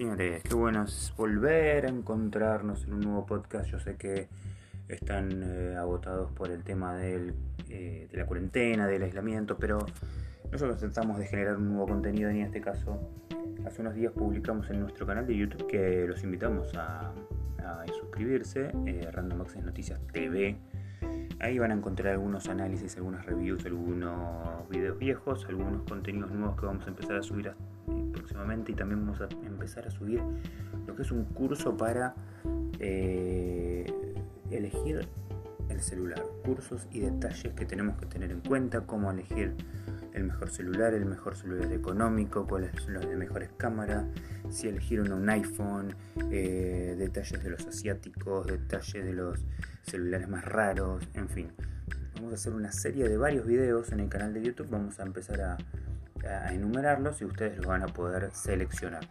Señores, qué bueno es volver a encontrarnos en un nuevo podcast. Yo sé que están eh, agotados por el tema eh, de la cuarentena, del aislamiento, pero nosotros tratamos de generar un nuevo contenido y en este caso hace unos días publicamos en nuestro canal de YouTube que los invitamos a, suscribirse, eh, Random Access Noticias TV. Ahí van a encontrar algunos análisis, algunas reviews, algunos videos viejos, algunos contenidos nuevos que vamos a empezar a subir y también vamos a empezar a subir lo que es un curso para eh, elegir el celular, cursos y detalles que tenemos que tener en cuenta, cómo elegir el mejor celular, el mejor celular económico, cuáles son las mejores cámaras, si elegir un iPhone, eh, detalles de los asiáticos, detalles de los celulares más raros, en fin. Vamos a hacer una serie de varios videos en el canal de YouTube, vamos a empezar a, a enumerarlos y ustedes los van a poder seleccionar.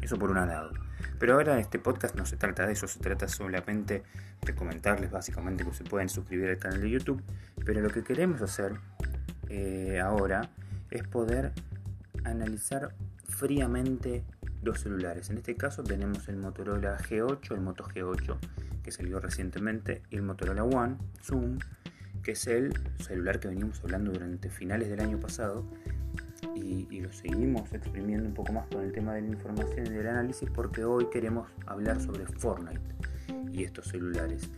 Eso por un lado. Pero ahora este podcast no se trata de eso, se trata solamente de comentarles básicamente que se pueden suscribir al canal de YouTube. Pero lo que queremos hacer eh, ahora es poder analizar fríamente dos celulares. En este caso tenemos el Motorola G8, el Moto G8 que salió recientemente, y el Motorola One Zoom, que es el celular que venimos hablando durante finales del año pasado y, lo seguimos exprimiendo un poco más con el tema de la información y del análisis porque hoy queremos hablar sobre Fortnite y estos celulares.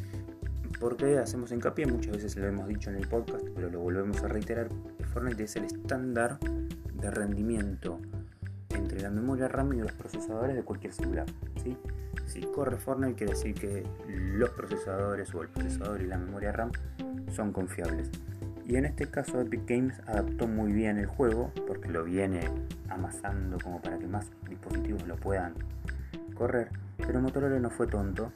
Porque hacemos hincapié, muchas veces lo hemos dicho en el podcast, pero lo volvemos a reiterar, Fortnite es el estándar de rendimiento entre la memoria RAM y los procesadores de cualquier celular. ¿sí? Si corre Fortnite quiere decir que los procesadores o el procesador y la memoria RAM son confiables. Y en este caso Epic Games adaptó muy bien el juego porque lo viene amasando como para que más dispositivos lo puedan correr. Pero Motorola no fue tonto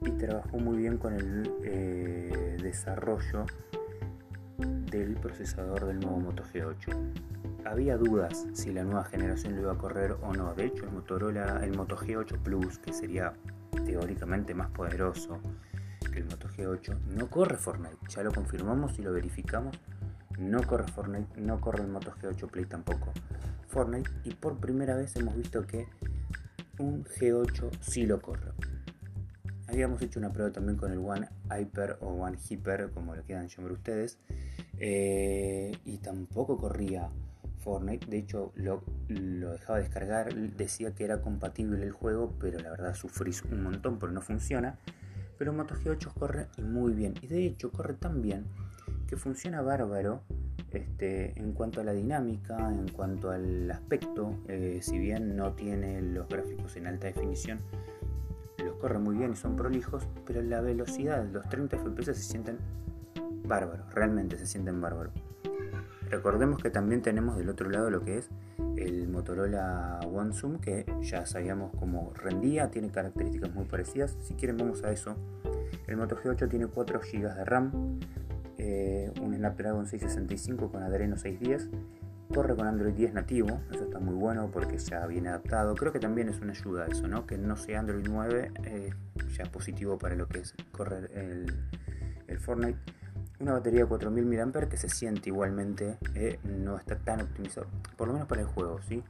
y trabajó muy bien con el eh, desarrollo del procesador del nuevo Moto G8. Había dudas si la nueva generación lo iba a correr o no. De hecho, el Motorola, el Moto G8 Plus, que sería teóricamente más poderoso, el Moto G8 no corre Fortnite, ya lo confirmamos y lo verificamos. No corre Fortnite, no corre el Moto G8 Play tampoco. Fortnite y por primera vez hemos visto que un G8 sí lo corre. Habíamos hecho una prueba también con el One Hyper o One Hyper, como lo quieran llamar ustedes, eh, y tampoco corría Fortnite. De hecho, lo, lo, dejaba descargar, decía que era compatible el juego, pero la verdad sufrís un montón porque no funciona pero Moto G8 corre muy bien. Y de hecho corre tan bien que funciona bárbaro este, en cuanto a la dinámica, en cuanto al aspecto. Eh, si bien no tiene los gráficos en alta definición, los corre muy bien y son prolijos, pero la velocidad, los 30 FPS se sienten bárbaros, realmente se sienten bárbaros. Recordemos que también tenemos del otro lado lo que es el Motorola One Zoom, que ya sabíamos cómo rendía, tiene características muy parecidas. Si quieren vamos a eso. El Moto G8 tiene 4 GB de RAM, eh, un Snapdragon 665 con Adreno 610, corre con Android 10 nativo, eso está muy bueno porque ya viene adaptado. Creo que también es una ayuda eso, ¿no? Que no sea Android 9, eh, ya positivo para lo que es correr el, Fortnite una batería de 4000 mAh que se siente igualmente, eh, no está tan optimizado, por lo menos para el juego, ¿sí?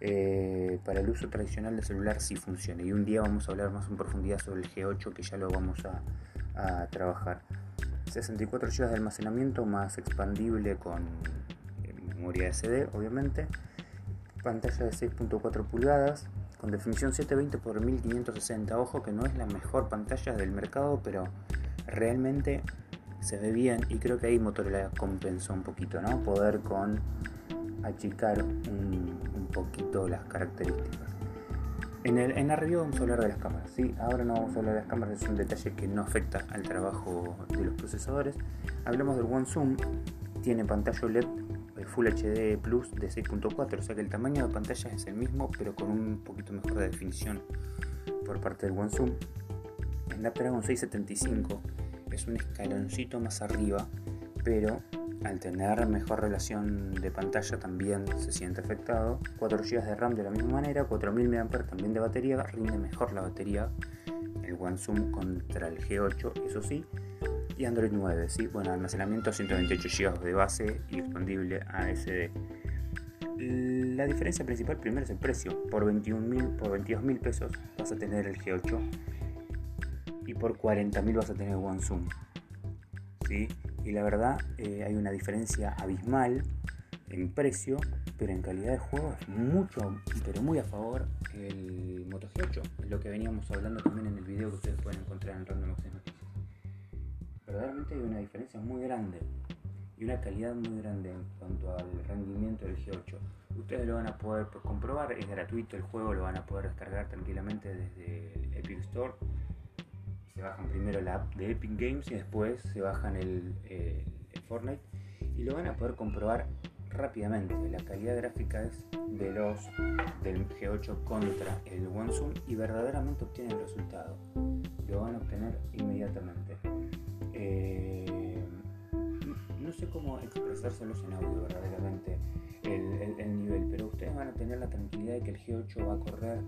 Eh, para el uso tradicional del celular sí funciona. Y un día vamos a hablar más en profundidad sobre el G8 que ya lo vamos a, trabajar. 64 GB de almacenamiento más expandible con memoria SD, obviamente. Pantalla de 6.4 pulgadas con definición 720 x 1560. Ojo que no es la mejor pantalla del mercado, pero realmente se ve bien y creo que ahí Motorola compensó un poquito, ¿no? Poder con achicar un, poquito las características. En, el, en la review vamos a hablar de las cámaras, ¿sí? Ahora no vamos a hablar de las cámaras, es un detalle que no afecta al trabajo de los procesadores. Hablamos del One Zoom, tiene pantalla OLED Full HD Plus de 6.4, o sea que el tamaño de pantalla es el mismo, pero con un poquito mejor de definición por parte del One Zoom. Snapdragon 675 es un escaloncito más arriba, pero al tener mejor relación de pantalla también se siente afectado. 4 GB de RAM de la misma manera, 4000 mAh también de batería, rinde mejor la batería el One Zoom contra el G8, eso sí. Y Android 9, ¿sí? Bueno, almacenamiento 128 GB de base y expandible ASD. La diferencia principal primero es el precio. Por 21 por 22 mil pesos vas a tener el G8 y por 40 mil vas a tener el One Zoom. ¿Sí? Y la verdad eh, hay una diferencia abismal en precio, pero en calidad de juego es mucho, pero muy a favor el Moto G8. Es lo que veníamos hablando también en el video que ustedes pueden encontrar en Random Access. Verdaderamente hay una diferencia muy grande y una calidad muy grande en cuanto al rendimiento del G8. Ustedes lo van a poder comprobar, es gratuito el juego, lo van a poder descargar tranquilamente desde el Epic Store. Se bajan primero la app de Epic Games y después se bajan el, Fortnite y lo van a poder comprobar rápidamente. La calidad gráfica es veloz del G8 contra el One Zoom y verdaderamente obtienen el resultado. Lo van a obtener inmediatamente. Eh, no sé cómo expresárselos en audio verdaderamente el, nivel, pero ustedes van a tener la tranquilidad de que el G8 va a correr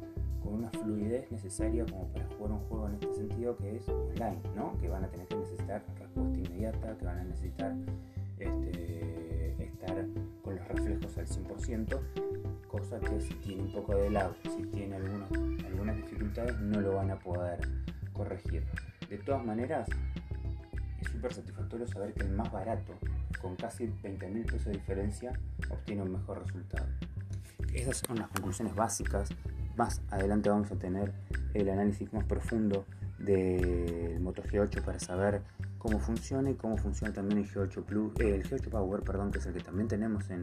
con una fluidez necesaria como para jugar un juego en este sentido que es online, ¿no? Que van a tener que necesitar respuesta inmediata, que van a necesitar este, estar con los reflejos al 100%, cosa que si tiene un poco de lag, si tiene algunas, algunas dificultades, no lo van a poder corregir. De todas maneras, es súper satisfactorio saber que el más barato, con casi 20 mil pesos de diferencia, obtiene un mejor resultado. Esas son las conclusiones básicas. Más adelante vamos a tener el análisis más profundo del Moto G8 para saber cómo funciona y cómo funciona también el G8 Plus, eh, el G8 Power, perdón, que es el que también tenemos en,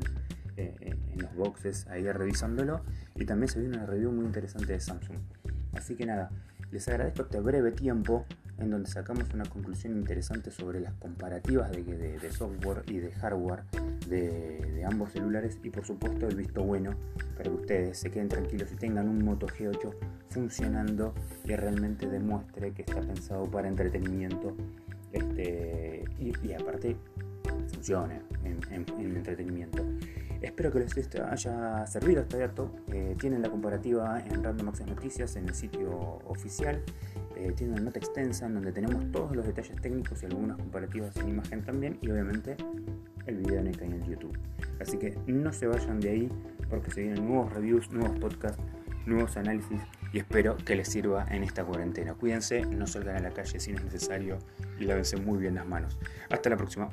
eh, en los boxes ahí revisándolo. Y también se viene una review muy interesante de Samsung. Así que nada, les agradezco este breve tiempo en donde sacamos una conclusión interesante sobre las comparativas de, software y de hardware de, ambos celulares y por supuesto el visto bueno para que ustedes se queden tranquilos y tengan un Moto G8 funcionando y realmente demuestre que está pensado para entretenimiento este, y, aparte funcione en, entretenimiento. Espero que les haya servido este dato. Eh, tienen la comparativa en Random Access Noticias en el sitio oficial eh, tiene una nota extensa en donde tenemos todos los detalles técnicos y algunas comparativas en imagen también y obviamente el video en el YouTube. Así que no se vayan de ahí porque se vienen nuevos reviews, nuevos podcasts, nuevos análisis y espero que les sirva en esta cuarentena. Cuídense, no salgan a la calle si no es necesario y lávense muy bien las manos. Hasta la próxima.